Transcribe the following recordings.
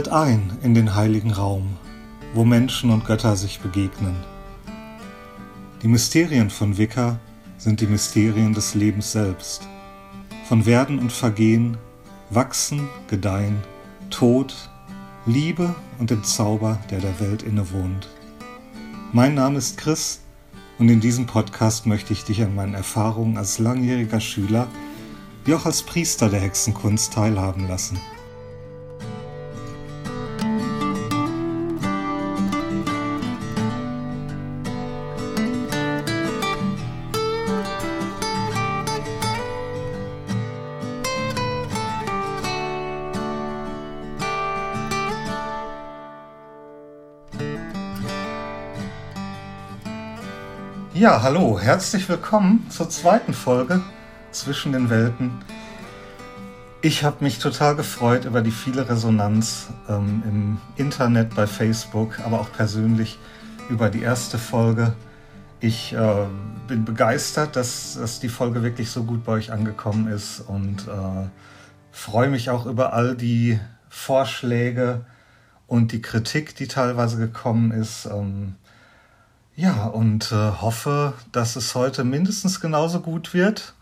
Tritt ein in den heiligen Raum, wo Menschen und Götter sich begegnen. Die Mysterien von Wicca sind die Mysterien des Lebens selbst. Von Werden und Vergehen, Wachsen, Gedeihen, Tod, Liebe und dem Zauber, der der Welt innewohnt. Mein Name ist Chris und in diesem Podcast möchte ich dich an meinen Erfahrungen als langjähriger Schüler wie auch als Priester der Hexenkunst teilhaben lassen. Ja, hallo, herzlich willkommen zur zweiten Folge zwischen den Welten. Ich habe mich total gefreut über die viele Resonanz ähm, im Internet, bei Facebook, aber auch persönlich über die erste Folge. Ich äh, bin begeistert, dass, dass die Folge wirklich so gut bei euch angekommen ist und äh, freue mich auch über all die Vorschläge und die Kritik, die teilweise gekommen ist. Ähm, ja, und äh, hoffe, dass es heute mindestens genauso gut wird.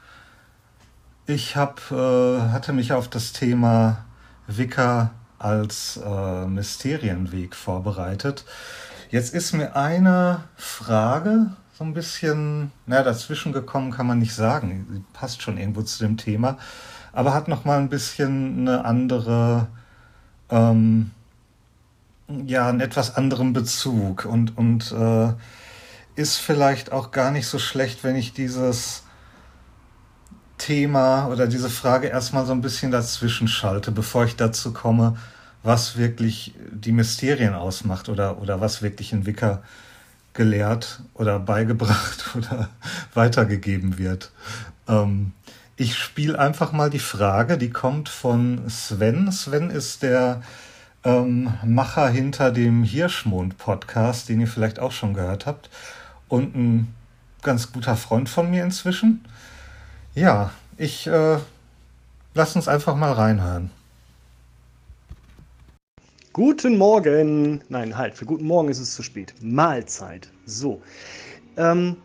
Ich hab, äh, hatte mich auf das Thema Wicca als äh, Mysterienweg vorbereitet. Jetzt ist mir eine Frage so ein bisschen, na, dazwischen gekommen, kann man nicht sagen. Sie passt schon irgendwo zu dem Thema, aber hat noch mal ein bisschen eine andere, ähm, ja, einen etwas anderen Bezug und und äh, ist vielleicht auch gar nicht so schlecht, wenn ich dieses Thema oder diese Frage erstmal so ein bisschen dazwischen schalte, bevor ich dazu komme, was wirklich die Mysterien ausmacht oder, oder was wirklich in Wicker gelehrt oder beigebracht oder weitergegeben wird. Ähm, ich spiele einfach mal die Frage, die kommt von Sven. Sven ist der ähm, Macher hinter dem Hirschmond-Podcast, den ihr vielleicht auch schon gehört habt und ein ganz guter Freund von mir inzwischen. Ja, ich äh, lass uns einfach mal reinhören. Guten Morgen. Nein, halt, für guten Morgen ist es zu spät. Mahlzeit. So. Ähm,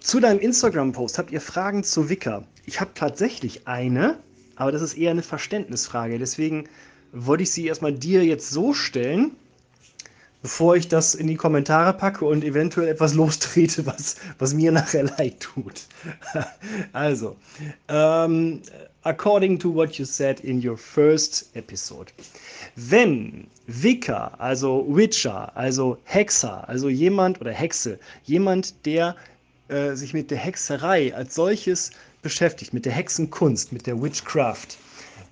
zu deinem Instagram-Post habt ihr Fragen zu Wicker. Ich habe tatsächlich eine, aber das ist eher eine Verständnisfrage. Deswegen wollte ich sie erstmal dir jetzt so stellen, bevor ich das in die Kommentare packe und eventuell etwas lostrete, was, was mir nachher leid tut. also, um, ähm, according to what you said in your first episode, wenn Wicca, also Witcher, also Hexer, also jemand oder Hexe, jemand, der äh, sich mit der Hexerei als solches beschäftigt, mit der Hexenkunst, mit der Witchcraft,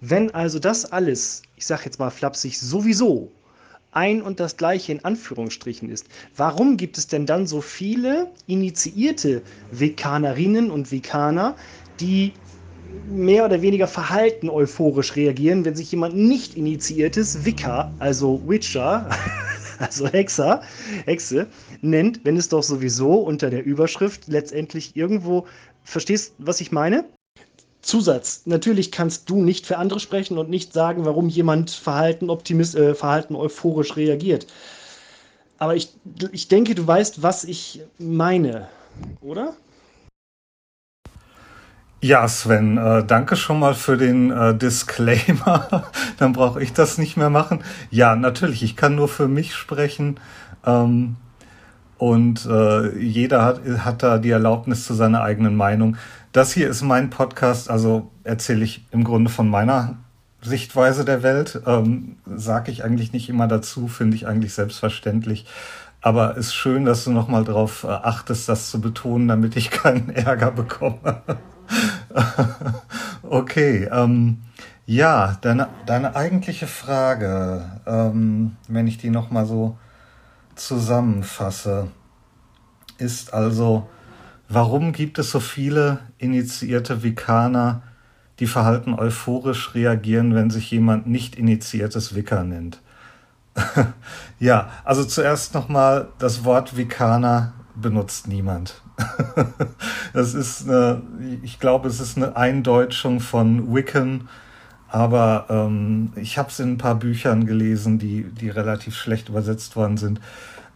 wenn also das alles, ich sage jetzt mal flapsig, sowieso ein und das gleiche in Anführungsstrichen ist. Warum gibt es denn dann so viele initiierte Veganerinnen und Veganer, die mehr oder weniger verhalten euphorisch reagieren, wenn sich jemand nicht initiiertes Wicca, also Witcher, also Hexer, Hexe, nennt, wenn es doch sowieso unter der Überschrift letztendlich irgendwo, verstehst, was ich meine? Zusatz. Natürlich kannst du nicht für andere sprechen und nicht sagen, warum jemand Verhalten, Optimist, äh, Verhalten euphorisch reagiert. Aber ich, ich denke, du weißt, was ich meine, oder? Ja, Sven, äh, danke schon mal für den äh, Disclaimer. Dann brauche ich das nicht mehr machen. Ja, natürlich, ich kann nur für mich sprechen. Ähm, und äh, jeder hat, hat da die Erlaubnis zu seiner eigenen Meinung. Das hier ist mein Podcast, also erzähle ich im Grunde von meiner Sichtweise der Welt. Ähm, Sage ich eigentlich nicht immer dazu, finde ich eigentlich selbstverständlich. Aber ist schön, dass du nochmal darauf äh, achtest, das zu betonen, damit ich keinen Ärger bekomme. okay, ähm, ja, deine, deine eigentliche Frage, ähm, wenn ich die nochmal so zusammenfasse, ist also, warum gibt es so viele initiierte Vikaner, die verhalten euphorisch reagieren, wenn sich jemand nicht initiiertes Wicker nennt? ja, also zuerst nochmal, das Wort Vikaner benutzt niemand. das ist eine, ich glaube, es ist eine Eindeutschung von Wiccan, aber ähm, ich habe es in ein paar Büchern gelesen, die, die relativ schlecht übersetzt worden sind.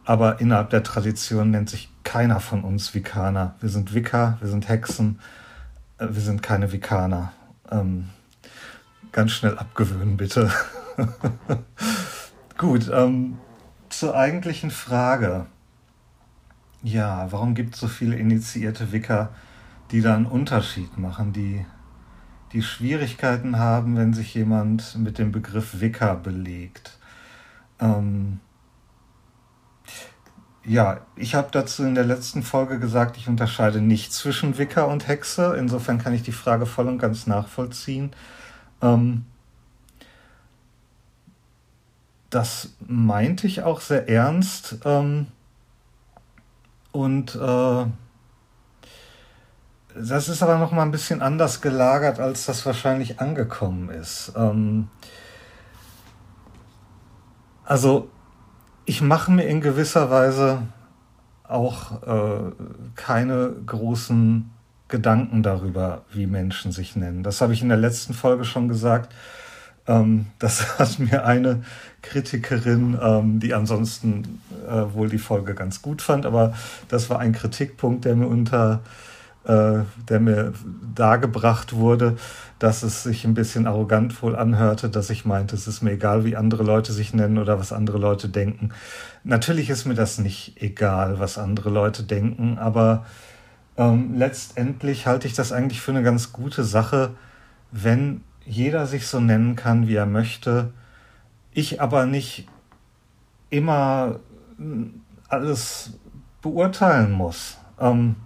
Aber innerhalb der Tradition nennt sich keiner von uns Vikaner. Wir sind Wicca, wir sind Hexen, äh, wir sind keine Vikaner. Ähm, ganz schnell abgewöhnen, bitte. Gut, ähm, zur eigentlichen Frage. Ja, warum gibt es so viele initiierte Wicker, die da einen Unterschied machen, die, die Schwierigkeiten haben, wenn sich jemand mit dem Begriff Wicker belegt? Ähm, ja, ich habe dazu in der letzten Folge gesagt, ich unterscheide nicht zwischen Wicker und Hexe. Insofern kann ich die Frage voll und ganz nachvollziehen. Ähm, das meinte ich auch sehr ernst. Ähm, und äh, das ist aber noch mal ein bisschen anders gelagert, als das wahrscheinlich angekommen ist. Ähm, also ich mache mir in gewisser Weise auch äh, keine großen Gedanken darüber, wie Menschen sich nennen. Das habe ich in der letzten Folge schon gesagt. Ähm, das hat mir eine Kritikerin, ähm, die ansonsten äh, wohl die Folge ganz gut fand, aber das war ein Kritikpunkt, der mir unter der mir dargebracht wurde, dass es sich ein bisschen arrogant wohl anhörte, dass ich meinte, es ist mir egal, wie andere Leute sich nennen oder was andere Leute denken. Natürlich ist mir das nicht egal, was andere Leute denken, aber ähm, letztendlich halte ich das eigentlich für eine ganz gute Sache, wenn jeder sich so nennen kann, wie er möchte, ich aber nicht immer alles beurteilen muss. Ähm,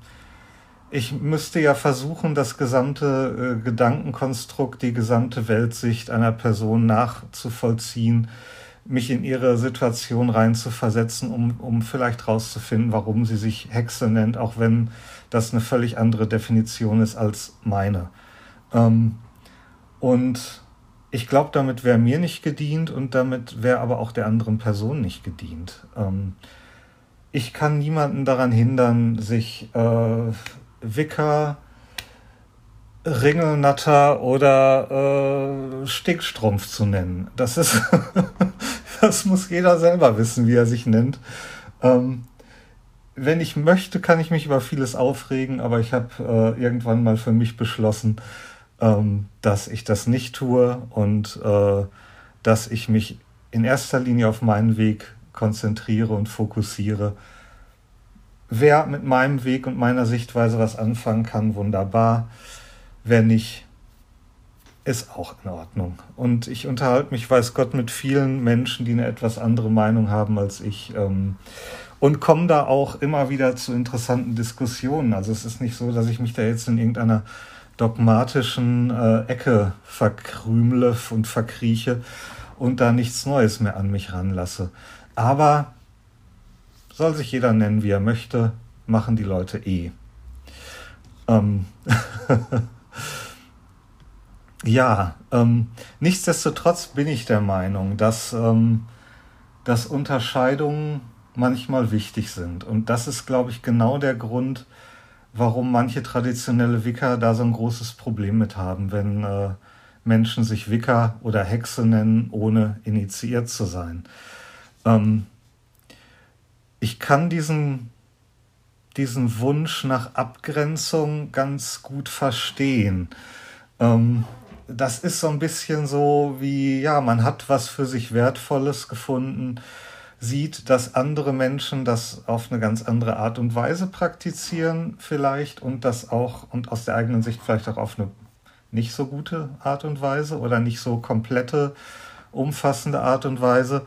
ich müsste ja versuchen, das gesamte äh, Gedankenkonstrukt, die gesamte Weltsicht einer Person nachzuvollziehen, mich in ihre Situation reinzuversetzen, um, um vielleicht rauszufinden, warum sie sich Hexe nennt, auch wenn das eine völlig andere Definition ist als meine. Ähm, und ich glaube, damit wäre mir nicht gedient und damit wäre aber auch der anderen Person nicht gedient. Ähm, ich kann niemanden daran hindern, sich äh, Wicker, Ringelnatter oder äh, Stickstrumpf zu nennen. Das ist, das muss jeder selber wissen, wie er sich nennt. Ähm, wenn ich möchte, kann ich mich über vieles aufregen, aber ich habe äh, irgendwann mal für mich beschlossen, ähm, dass ich das nicht tue und äh, dass ich mich in erster Linie auf meinen Weg konzentriere und fokussiere Wer mit meinem Weg und meiner Sichtweise was anfangen kann, wunderbar. Wer nicht, ist auch in Ordnung. Und ich unterhalte mich, weiß Gott, mit vielen Menschen, die eine etwas andere Meinung haben als ich. Ähm, und komme da auch immer wieder zu interessanten Diskussionen. Also es ist nicht so, dass ich mich da jetzt in irgendeiner dogmatischen äh, Ecke verkrümle und verkrieche und da nichts Neues mehr an mich ranlasse. Aber soll sich jeder nennen, wie er möchte, machen die Leute eh. Ähm ja, ähm, nichtsdestotrotz bin ich der Meinung, dass, ähm, dass Unterscheidungen manchmal wichtig sind. Und das ist, glaube ich, genau der Grund, warum manche traditionelle Wicker da so ein großes Problem mit haben, wenn äh, Menschen sich Wicker oder Hexe nennen, ohne initiiert zu sein. Ähm, ich kann diesen, diesen Wunsch nach Abgrenzung ganz gut verstehen. Ähm, das ist so ein bisschen so wie, ja, man hat was für sich Wertvolles gefunden, sieht, dass andere Menschen das auf eine ganz andere Art und Weise praktizieren vielleicht und das auch und aus der eigenen Sicht vielleicht auch auf eine nicht so gute Art und Weise oder nicht so komplette, umfassende Art und Weise.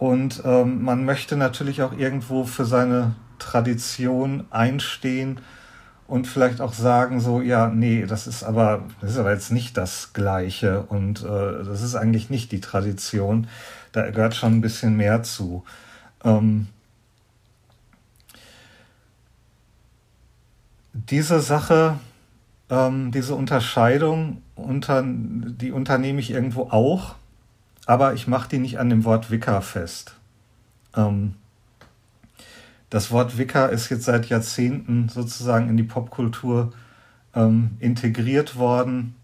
Und ähm, man möchte natürlich auch irgendwo für seine Tradition einstehen und vielleicht auch sagen so, ja, nee, das ist aber, das ist aber jetzt nicht das Gleiche und äh, das ist eigentlich nicht die Tradition. Da gehört schon ein bisschen mehr zu. Ähm, diese Sache, ähm, diese Unterscheidung, unter, die unternehme ich irgendwo auch aber ich mache die nicht an dem Wort Wicca fest. Ähm, das Wort Wicca ist jetzt seit Jahrzehnten sozusagen in die Popkultur ähm, integriert worden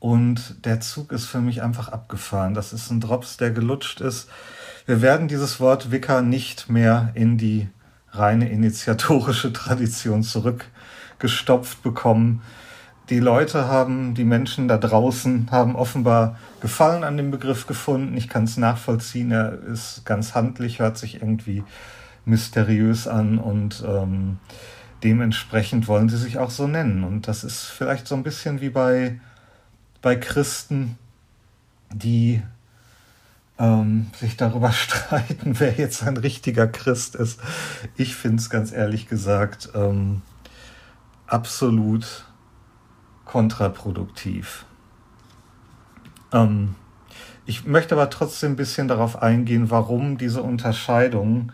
und der Zug ist für mich einfach abgefahren. Das ist ein Drops, der gelutscht ist. Wir werden dieses Wort Wicker nicht mehr in die reine initiatorische Tradition zurückgestopft bekommen. Die Leute haben, die Menschen da draußen haben offenbar Gefallen an dem Begriff gefunden. Ich kann es nachvollziehen. Er ist ganz handlich, hört sich irgendwie mysteriös an und ähm, dementsprechend wollen sie sich auch so nennen. Und das ist vielleicht so ein bisschen wie bei bei Christen, die ähm, sich darüber streiten, wer jetzt ein richtiger Christ ist. Ich finde es ganz ehrlich gesagt ähm, absolut kontraproduktiv. Ähm, ich möchte aber trotzdem ein bisschen darauf eingehen, warum diese Unterscheidungen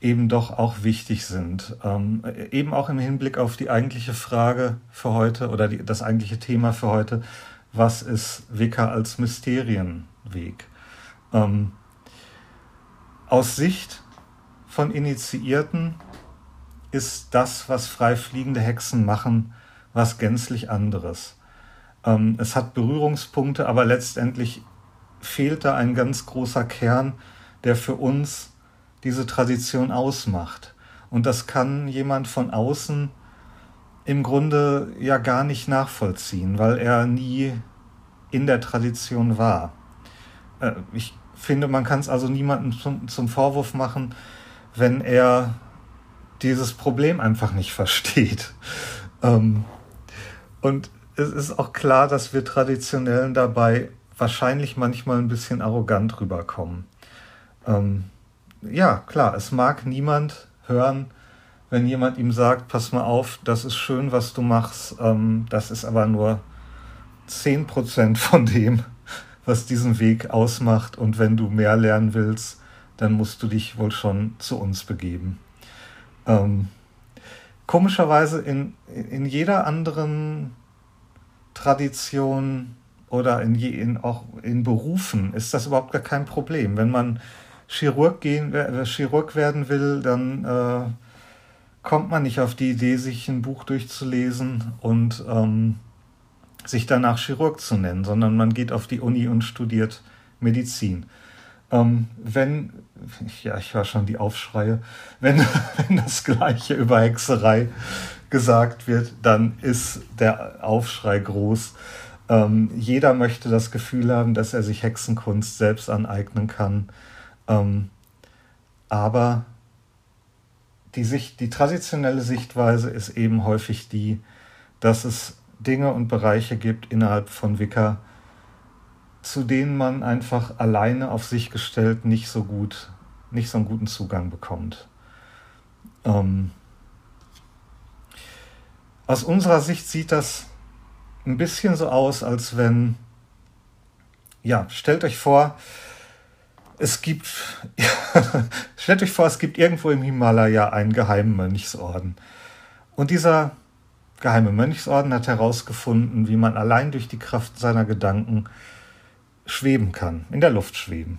eben doch auch wichtig sind. Ähm, eben auch im Hinblick auf die eigentliche Frage für heute oder die, das eigentliche Thema für heute, was ist Wicca als Mysterienweg. Ähm, aus Sicht von Initiierten ist das, was freifliegende Hexen machen, was gänzlich anderes. Ähm, es hat Berührungspunkte, aber letztendlich fehlt da ein ganz großer Kern, der für uns diese Tradition ausmacht. Und das kann jemand von außen im Grunde ja gar nicht nachvollziehen, weil er nie in der Tradition war. Äh, ich finde, man kann es also niemandem zum, zum Vorwurf machen, wenn er dieses Problem einfach nicht versteht. Ähm, und es ist auch klar, dass wir Traditionellen dabei wahrscheinlich manchmal ein bisschen arrogant rüberkommen. Ähm, ja, klar, es mag niemand hören, wenn jemand ihm sagt, pass mal auf, das ist schön, was du machst, ähm, das ist aber nur 10% von dem, was diesen Weg ausmacht. Und wenn du mehr lernen willst, dann musst du dich wohl schon zu uns begeben. Ähm, komischerweise in, in jeder anderen Tradition oder in, je, in, auch in Berufen ist das überhaupt gar kein Problem. Wenn man Chirurg, gehen, Chirurg werden will, dann äh, kommt man nicht auf die Idee, sich ein Buch durchzulesen und ähm, sich danach Chirurg zu nennen, sondern man geht auf die Uni und studiert Medizin. Ähm, wenn, ja, ich höre schon die Aufschreie, wenn, wenn das Gleiche über Hexerei gesagt wird, dann ist der Aufschrei groß. Ähm, jeder möchte das Gefühl haben, dass er sich Hexenkunst selbst aneignen kann. Ähm, aber die, Sicht, die traditionelle Sichtweise ist eben häufig die, dass es Dinge und Bereiche gibt innerhalb von Wicca, zu denen man einfach alleine auf sich gestellt nicht so gut, nicht so einen guten Zugang bekommt. Ähm aus unserer Sicht sieht das ein bisschen so aus, als wenn, ja, stellt euch vor, es gibt, stellt euch vor, es gibt irgendwo im Himalaya einen geheimen Mönchsorden. Und dieser geheime Mönchsorden hat herausgefunden, wie man allein durch die Kraft seiner Gedanken schweben kann, in der Luft schweben.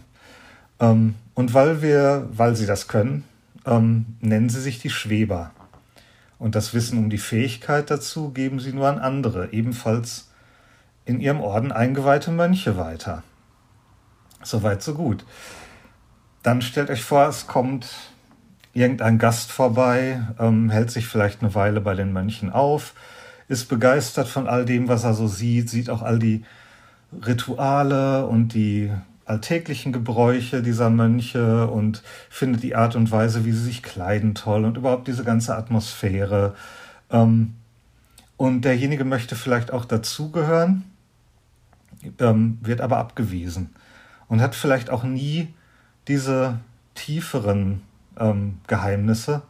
Ähm, und weil wir, weil sie das können, ähm, nennen sie sich die Schweber. Und das Wissen um die Fähigkeit dazu geben sie nur an andere, ebenfalls in ihrem Orden eingeweihte Mönche weiter. Soweit, so gut. Dann stellt euch vor, es kommt irgendein Gast vorbei, ähm, hält sich vielleicht eine Weile bei den Mönchen auf, ist begeistert von all dem, was er so sieht, sieht auch all die Rituale und die alltäglichen Gebräuche dieser Mönche und findet die Art und Weise, wie sie sich kleiden, toll und überhaupt diese ganze Atmosphäre. Ähm, und derjenige möchte vielleicht auch dazugehören, ähm, wird aber abgewiesen und hat vielleicht auch nie diese tieferen ähm, Geheimnisse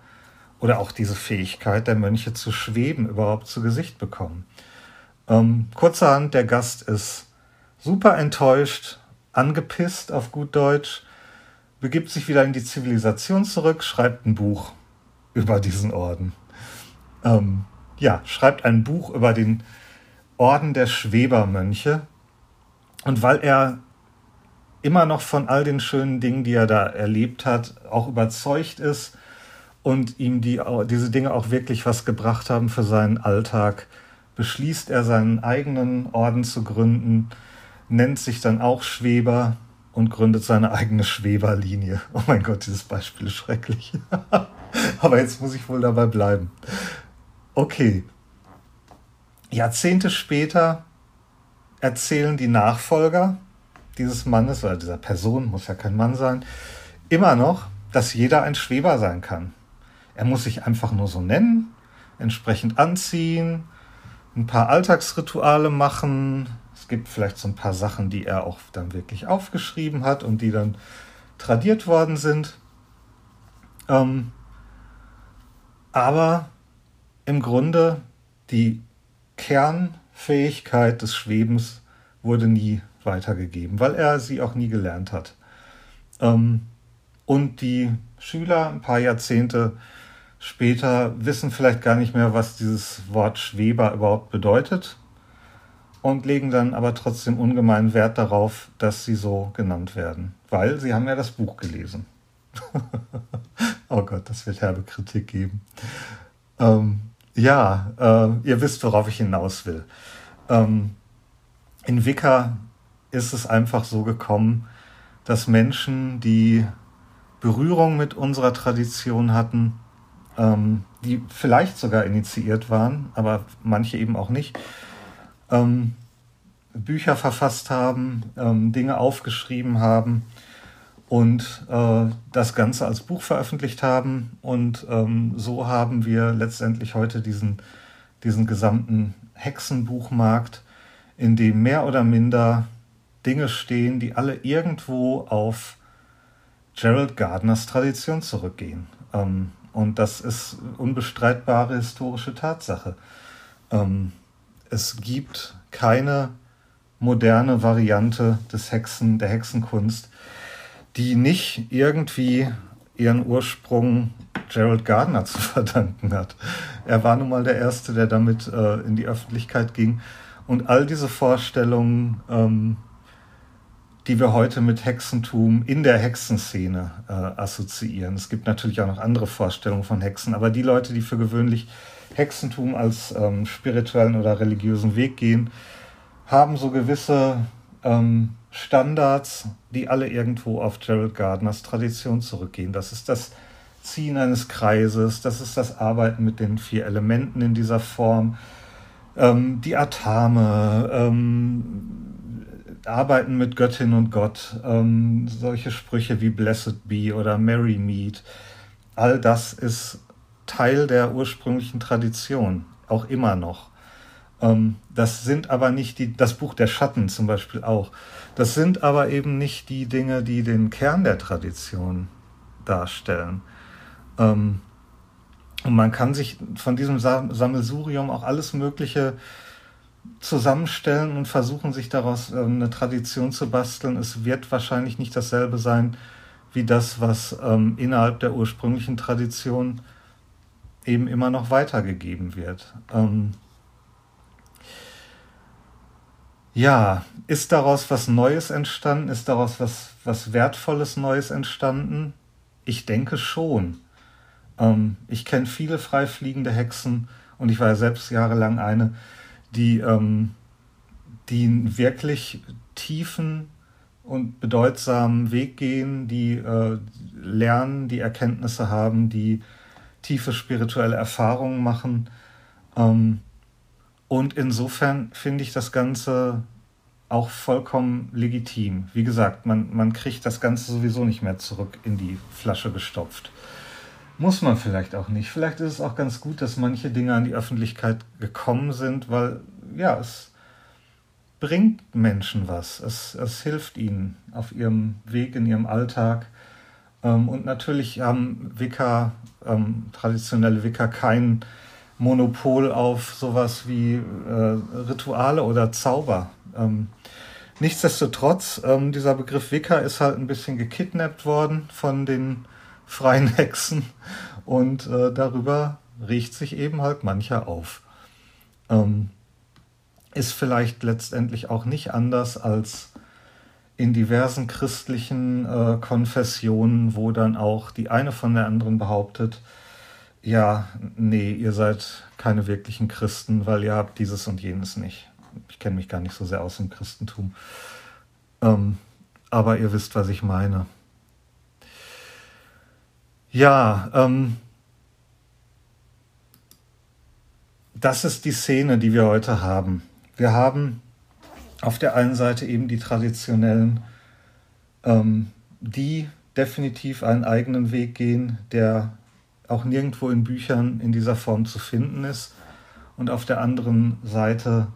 oder auch diese Fähigkeit der Mönche zu schweben überhaupt zu Gesicht bekommen. Kurzerhand, der Gast ist super enttäuscht, angepisst auf gut Deutsch, begibt sich wieder in die Zivilisation zurück, schreibt ein Buch über diesen Orden. Ähm, ja, schreibt ein Buch über den Orden der Schwebermönche. Und weil er immer noch von all den schönen Dingen, die er da erlebt hat, auch überzeugt ist und ihm die, diese Dinge auch wirklich was gebracht haben für seinen Alltag, beschließt er seinen eigenen Orden zu gründen, nennt sich dann auch Schweber und gründet seine eigene Schweberlinie. Oh mein Gott, dieses Beispiel ist schrecklich. Aber jetzt muss ich wohl dabei bleiben. Okay. Jahrzehnte später erzählen die Nachfolger dieses Mannes oder dieser Person, muss ja kein Mann sein, immer noch, dass jeder ein Schweber sein kann. Er muss sich einfach nur so nennen, entsprechend anziehen, ein paar Alltagsrituale machen. Gibt vielleicht so ein paar Sachen, die er auch dann wirklich aufgeschrieben hat und die dann tradiert worden sind. Ähm, aber im Grunde die Kernfähigkeit des Schwebens wurde nie weitergegeben, weil er sie auch nie gelernt hat. Ähm, und die Schüler ein paar Jahrzehnte später wissen vielleicht gar nicht mehr, was dieses Wort Schweber überhaupt bedeutet und legen dann aber trotzdem ungemein Wert darauf, dass sie so genannt werden, weil sie haben ja das Buch gelesen. oh Gott, das wird herbe Kritik geben. Ähm, ja, äh, ihr wisst, worauf ich hinaus will. Ähm, in Wicca ist es einfach so gekommen, dass Menschen, die Berührung mit unserer Tradition hatten, ähm, die vielleicht sogar initiiert waren, aber manche eben auch nicht, ähm, Bücher verfasst haben, ähm, Dinge aufgeschrieben haben und äh, das Ganze als Buch veröffentlicht haben. Und ähm, so haben wir letztendlich heute diesen, diesen gesamten Hexenbuchmarkt, in dem mehr oder minder Dinge stehen, die alle irgendwo auf Gerald Gardners Tradition zurückgehen. Ähm, und das ist unbestreitbare historische Tatsache. Ähm, es gibt keine moderne Variante des Hexen, der Hexenkunst, die nicht irgendwie ihren Ursprung Gerald Gardner zu verdanken hat. Er war nun mal der Erste, der damit äh, in die Öffentlichkeit ging. Und all diese Vorstellungen ähm, die wir heute mit Hexentum in der Hexenszene äh, assoziieren. Es gibt natürlich auch noch andere Vorstellungen von Hexen, aber die Leute, die für gewöhnlich Hexentum als ähm, spirituellen oder religiösen Weg gehen, haben so gewisse ähm, Standards, die alle irgendwo auf Gerald Gardners Tradition zurückgehen. Das ist das Ziehen eines Kreises, das ist das Arbeiten mit den vier Elementen in dieser Form, ähm, die Atame, ähm, Arbeiten mit Göttin und Gott, ähm, solche Sprüche wie Blessed Be oder Merry Meet, all das ist Teil der ursprünglichen Tradition, auch immer noch. Ähm, das sind aber nicht die, das Buch der Schatten zum Beispiel auch. Das sind aber eben nicht die Dinge, die den Kern der Tradition darstellen. Ähm, und man kann sich von diesem Sammelsurium auch alles Mögliche zusammenstellen und versuchen, sich daraus äh, eine Tradition zu basteln. Es wird wahrscheinlich nicht dasselbe sein wie das, was ähm, innerhalb der ursprünglichen Tradition eben immer noch weitergegeben wird. Ähm ja, ist daraus was Neues entstanden? Ist daraus was, was Wertvolles Neues entstanden? Ich denke schon. Ähm, ich kenne viele freifliegende Hexen und ich war ja selbst jahrelang eine die, ähm, die einen wirklich tiefen und bedeutsamen Weg gehen, die äh, lernen, die Erkenntnisse haben, die tiefe spirituelle Erfahrungen machen. Ähm, und insofern finde ich das Ganze auch vollkommen legitim. Wie gesagt, man, man kriegt das Ganze sowieso nicht mehr zurück in die Flasche gestopft. Muss man vielleicht auch nicht. Vielleicht ist es auch ganz gut, dass manche Dinge an die Öffentlichkeit gekommen sind, weil ja, es bringt Menschen was. Es, es hilft ihnen auf ihrem Weg in ihrem Alltag. Ähm, und natürlich haben Wicca, ähm, traditionelle Wicca, kein Monopol auf sowas wie äh, Rituale oder Zauber. Ähm, nichtsdestotrotz, ähm, dieser Begriff Wicca ist halt ein bisschen gekidnappt worden von den freien Hexen und äh, darüber riecht sich eben halt mancher auf. Ähm, ist vielleicht letztendlich auch nicht anders als in diversen christlichen äh, Konfessionen, wo dann auch die eine von der anderen behauptet, ja, nee, ihr seid keine wirklichen Christen, weil ihr habt dieses und jenes nicht. Ich kenne mich gar nicht so sehr aus im Christentum. Ähm, aber ihr wisst, was ich meine. Ja, ähm, das ist die Szene, die wir heute haben. Wir haben auf der einen Seite eben die traditionellen, ähm, die definitiv einen eigenen Weg gehen, der auch nirgendwo in Büchern in dieser Form zu finden ist. Und auf der anderen Seite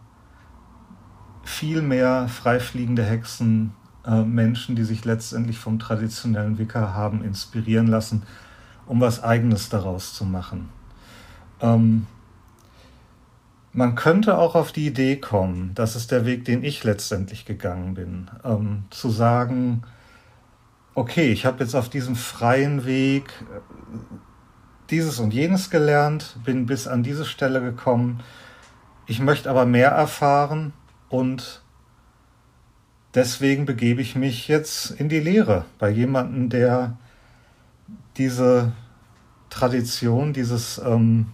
viel mehr freifliegende Hexen, äh, Menschen, die sich letztendlich vom traditionellen Wicker haben inspirieren lassen, um was Eigenes daraus zu machen. Ähm, man könnte auch auf die Idee kommen, das ist der Weg, den ich letztendlich gegangen bin, ähm, zu sagen, okay, ich habe jetzt auf diesem freien Weg äh, dieses und jenes gelernt, bin bis an diese Stelle gekommen, ich möchte aber mehr erfahren und deswegen begebe ich mich jetzt in die Lehre bei jemandem, der diese Tradition, dieses, ähm,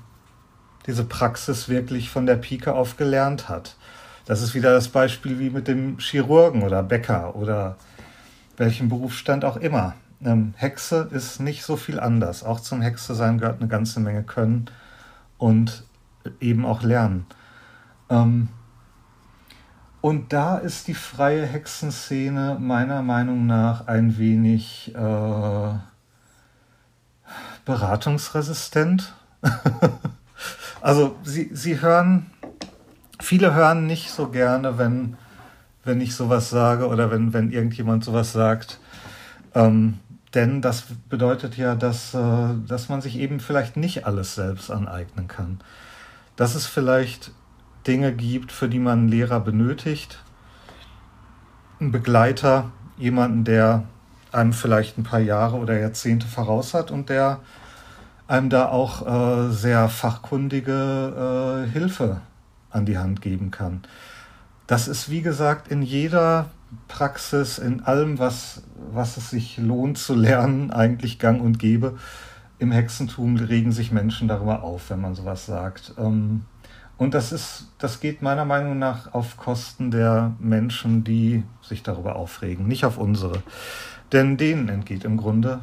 diese Praxis wirklich von der Pike auf gelernt hat. Das ist wieder das Beispiel wie mit dem Chirurgen oder Bäcker oder welchem Berufsstand auch immer. Ähm, Hexe ist nicht so viel anders. Auch zum Hexe sein gehört eine ganze Menge Können und eben auch Lernen. Ähm, und da ist die freie Hexenszene meiner Meinung nach ein wenig äh, beratungsresistent. also sie, sie hören, viele hören nicht so gerne, wenn, wenn ich sowas sage oder wenn, wenn irgendjemand sowas sagt. Ähm, denn das bedeutet ja, dass, äh, dass man sich eben vielleicht nicht alles selbst aneignen kann. Dass es vielleicht Dinge gibt, für die man einen Lehrer benötigt, einen Begleiter, jemanden, der einem vielleicht ein paar Jahre oder Jahrzehnte voraus hat und der einem da auch äh, sehr fachkundige äh, Hilfe an die Hand geben kann. Das ist, wie gesagt, in jeder Praxis, in allem, was, was es sich lohnt zu lernen, eigentlich gang und gäbe. Im Hexentum regen sich Menschen darüber auf, wenn man sowas sagt. Ähm, und das ist, das geht meiner Meinung nach auf Kosten der Menschen, die sich darüber aufregen, nicht auf unsere. Denn denen entgeht im Grunde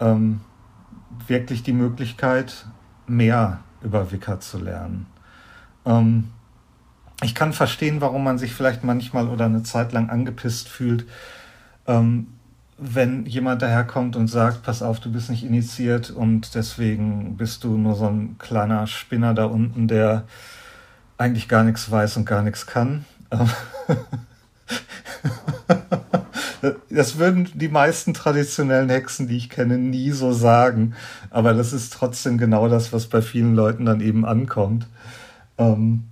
ähm, wirklich die Möglichkeit, mehr über Wicca zu lernen. Ähm, ich kann verstehen, warum man sich vielleicht manchmal oder eine Zeit lang angepisst fühlt, ähm, wenn jemand daherkommt und sagt, pass auf, du bist nicht initiiert und deswegen bist du nur so ein kleiner Spinner da unten, der eigentlich gar nichts weiß und gar nichts kann. Das würden die meisten traditionellen Hexen, die ich kenne, nie so sagen. Aber das ist trotzdem genau das, was bei vielen Leuten dann eben ankommt. Ähm,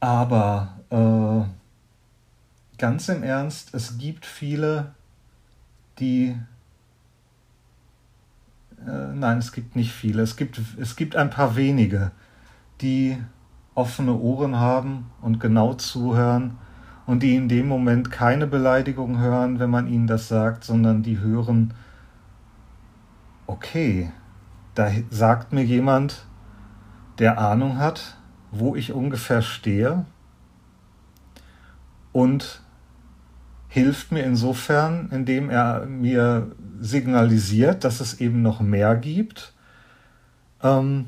aber äh, ganz im Ernst, es gibt viele, die äh, nein, es gibt nicht viele. Es gibt, es gibt ein paar wenige, die offene Ohren haben und genau zuhören und die in dem Moment keine Beleidigung hören, wenn man ihnen das sagt, sondern die hören, okay, da sagt mir jemand, der Ahnung hat, wo ich ungefähr stehe und hilft mir insofern, indem er mir signalisiert, dass es eben noch mehr gibt. Ähm,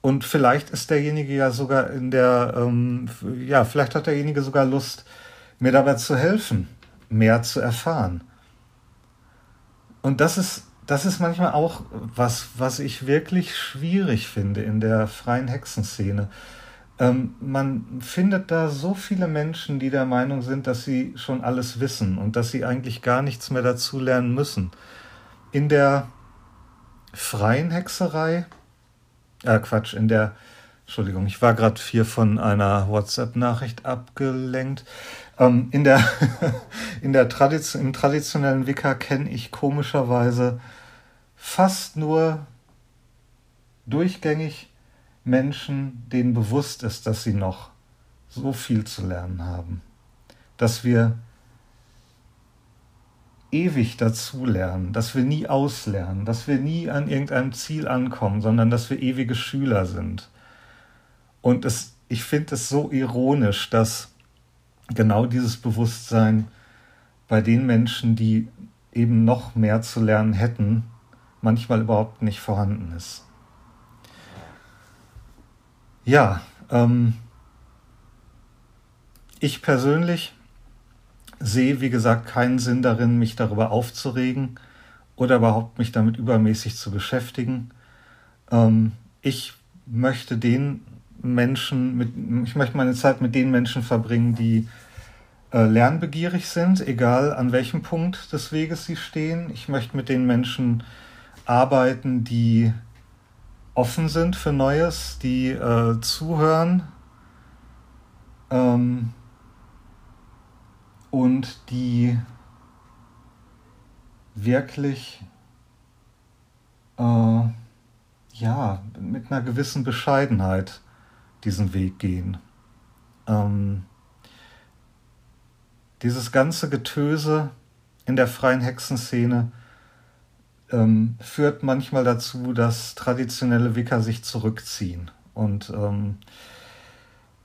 und vielleicht ist derjenige ja sogar in der, ähm, ja, vielleicht hat derjenige sogar Lust, mir dabei zu helfen, mehr zu erfahren. Und das ist, das ist manchmal auch was, was ich wirklich schwierig finde in der freien Hexenszene. Ähm, man findet da so viele Menschen, die der Meinung sind, dass sie schon alles wissen und dass sie eigentlich gar nichts mehr dazu lernen müssen. In der freien Hexerei, äh Quatsch, in der, Entschuldigung, ich war gerade hier von einer WhatsApp-Nachricht abgelenkt. Ähm, in der, in der Tradition, Im traditionellen Wicca kenne ich komischerweise fast nur durchgängig Menschen, denen bewusst ist, dass sie noch so viel zu lernen haben, dass wir ewig dazulernen, dass wir nie auslernen, dass wir nie an irgendeinem Ziel ankommen, sondern dass wir ewige Schüler sind. Und es, ich finde es so ironisch, dass genau dieses Bewusstsein bei den Menschen, die eben noch mehr zu lernen hätten, manchmal überhaupt nicht vorhanden ist. Ja, ähm, ich persönlich sehe, wie gesagt, keinen Sinn darin, mich darüber aufzuregen oder überhaupt mich damit übermäßig zu beschäftigen. Ähm, ich möchte den Menschen, mit, ich möchte meine Zeit mit den Menschen verbringen, die lernbegierig sind, egal an welchem Punkt des Weges sie stehen. Ich möchte mit den Menschen arbeiten, die offen sind für Neues, die äh, zuhören ähm, und die wirklich äh, ja mit einer gewissen Bescheidenheit diesen Weg gehen. Ähm, dieses ganze Getöse in der freien Hexenszene ähm, führt manchmal dazu, dass traditionelle Wicker sich zurückziehen. Und ähm,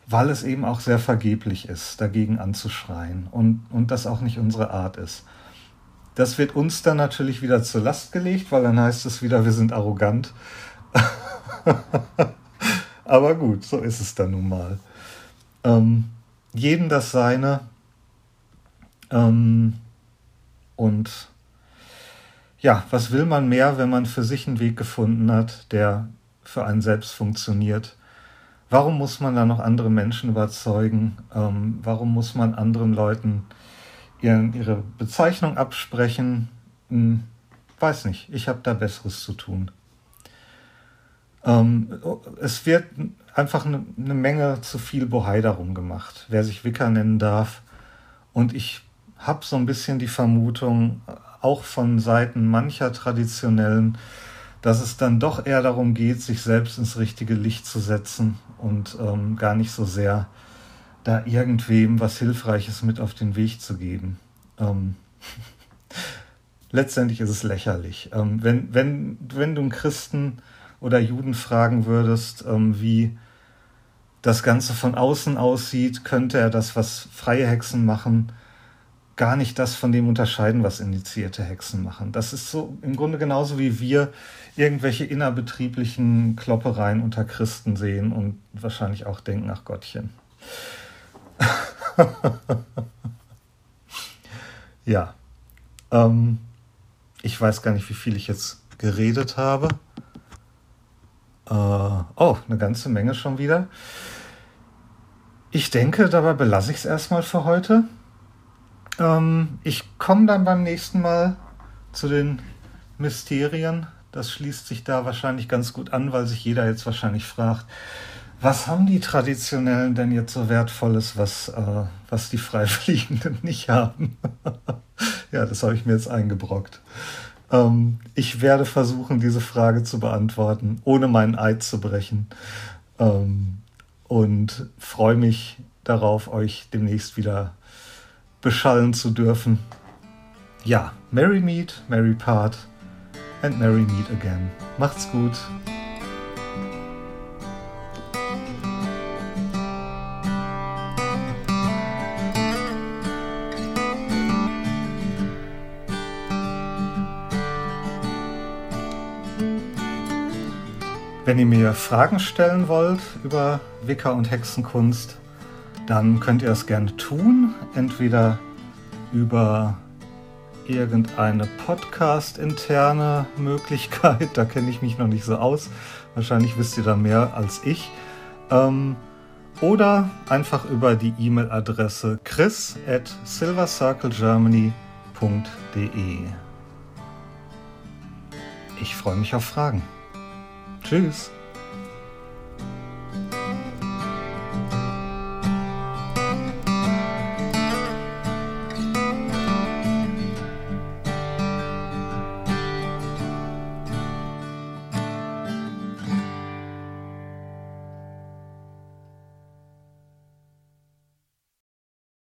weil es eben auch sehr vergeblich ist, dagegen anzuschreien und, und das auch nicht unsere Art ist. Das wird uns dann natürlich wieder zur Last gelegt, weil dann heißt es wieder, wir sind arrogant. Aber gut, so ist es dann nun mal. Ähm, jeden das Seine. Ähm, und ja, was will man mehr, wenn man für sich einen Weg gefunden hat, der für einen selbst funktioniert? Warum muss man da noch andere Menschen überzeugen? Ähm, warum muss man anderen Leuten ihren, ihre Bezeichnung absprechen? Hm, weiß nicht, ich habe da Besseres zu tun. Ähm, es wird einfach eine, eine Menge zu viel Bohai darum gemacht, wer sich Wicker nennen darf. Und ich habe so ein bisschen die Vermutung, auch von Seiten mancher Traditionellen, dass es dann doch eher darum geht, sich selbst ins richtige Licht zu setzen und ähm, gar nicht so sehr da irgendwem was Hilfreiches mit auf den Weg zu geben. Ähm, letztendlich ist es lächerlich. Ähm, wenn, wenn, wenn du einen Christen oder Juden fragen würdest, ähm, wie das Ganze von außen aussieht, könnte er das, was freie Hexen machen, gar nicht das von dem unterscheiden, was initiierte Hexen machen. Das ist so im Grunde genauso wie wir irgendwelche innerbetrieblichen Kloppereien unter Christen sehen und wahrscheinlich auch denken, ach Gottchen. ja. Ähm, ich weiß gar nicht, wie viel ich jetzt geredet habe. Äh, oh, eine ganze Menge schon wieder. Ich denke, dabei belasse ich es erstmal für heute. Ähm, ich komme dann beim nächsten Mal zu den Mysterien. Das schließt sich da wahrscheinlich ganz gut an, weil sich jeder jetzt wahrscheinlich fragt, was haben die Traditionellen denn jetzt so Wertvolles, was, äh, was die Freifliegenden nicht haben? ja, das habe ich mir jetzt eingebrockt. Ähm, ich werde versuchen, diese Frage zu beantworten, ohne meinen Eid zu brechen. Ähm, und freue mich darauf, euch demnächst wieder beschallen zu dürfen. Ja, Merry Meet, Merry Part and Merry Meet again. Macht's gut. Wenn ihr mir Fragen stellen wollt über Wicker und Hexenkunst, dann könnt ihr es gerne tun. Entweder über irgendeine Podcast-interne Möglichkeit, da kenne ich mich noch nicht so aus. Wahrscheinlich wisst ihr da mehr als ich. Ähm, oder einfach über die E-Mail-Adresse chris at silvercirclegermany.de. Ich freue mich auf Fragen. Tschüss.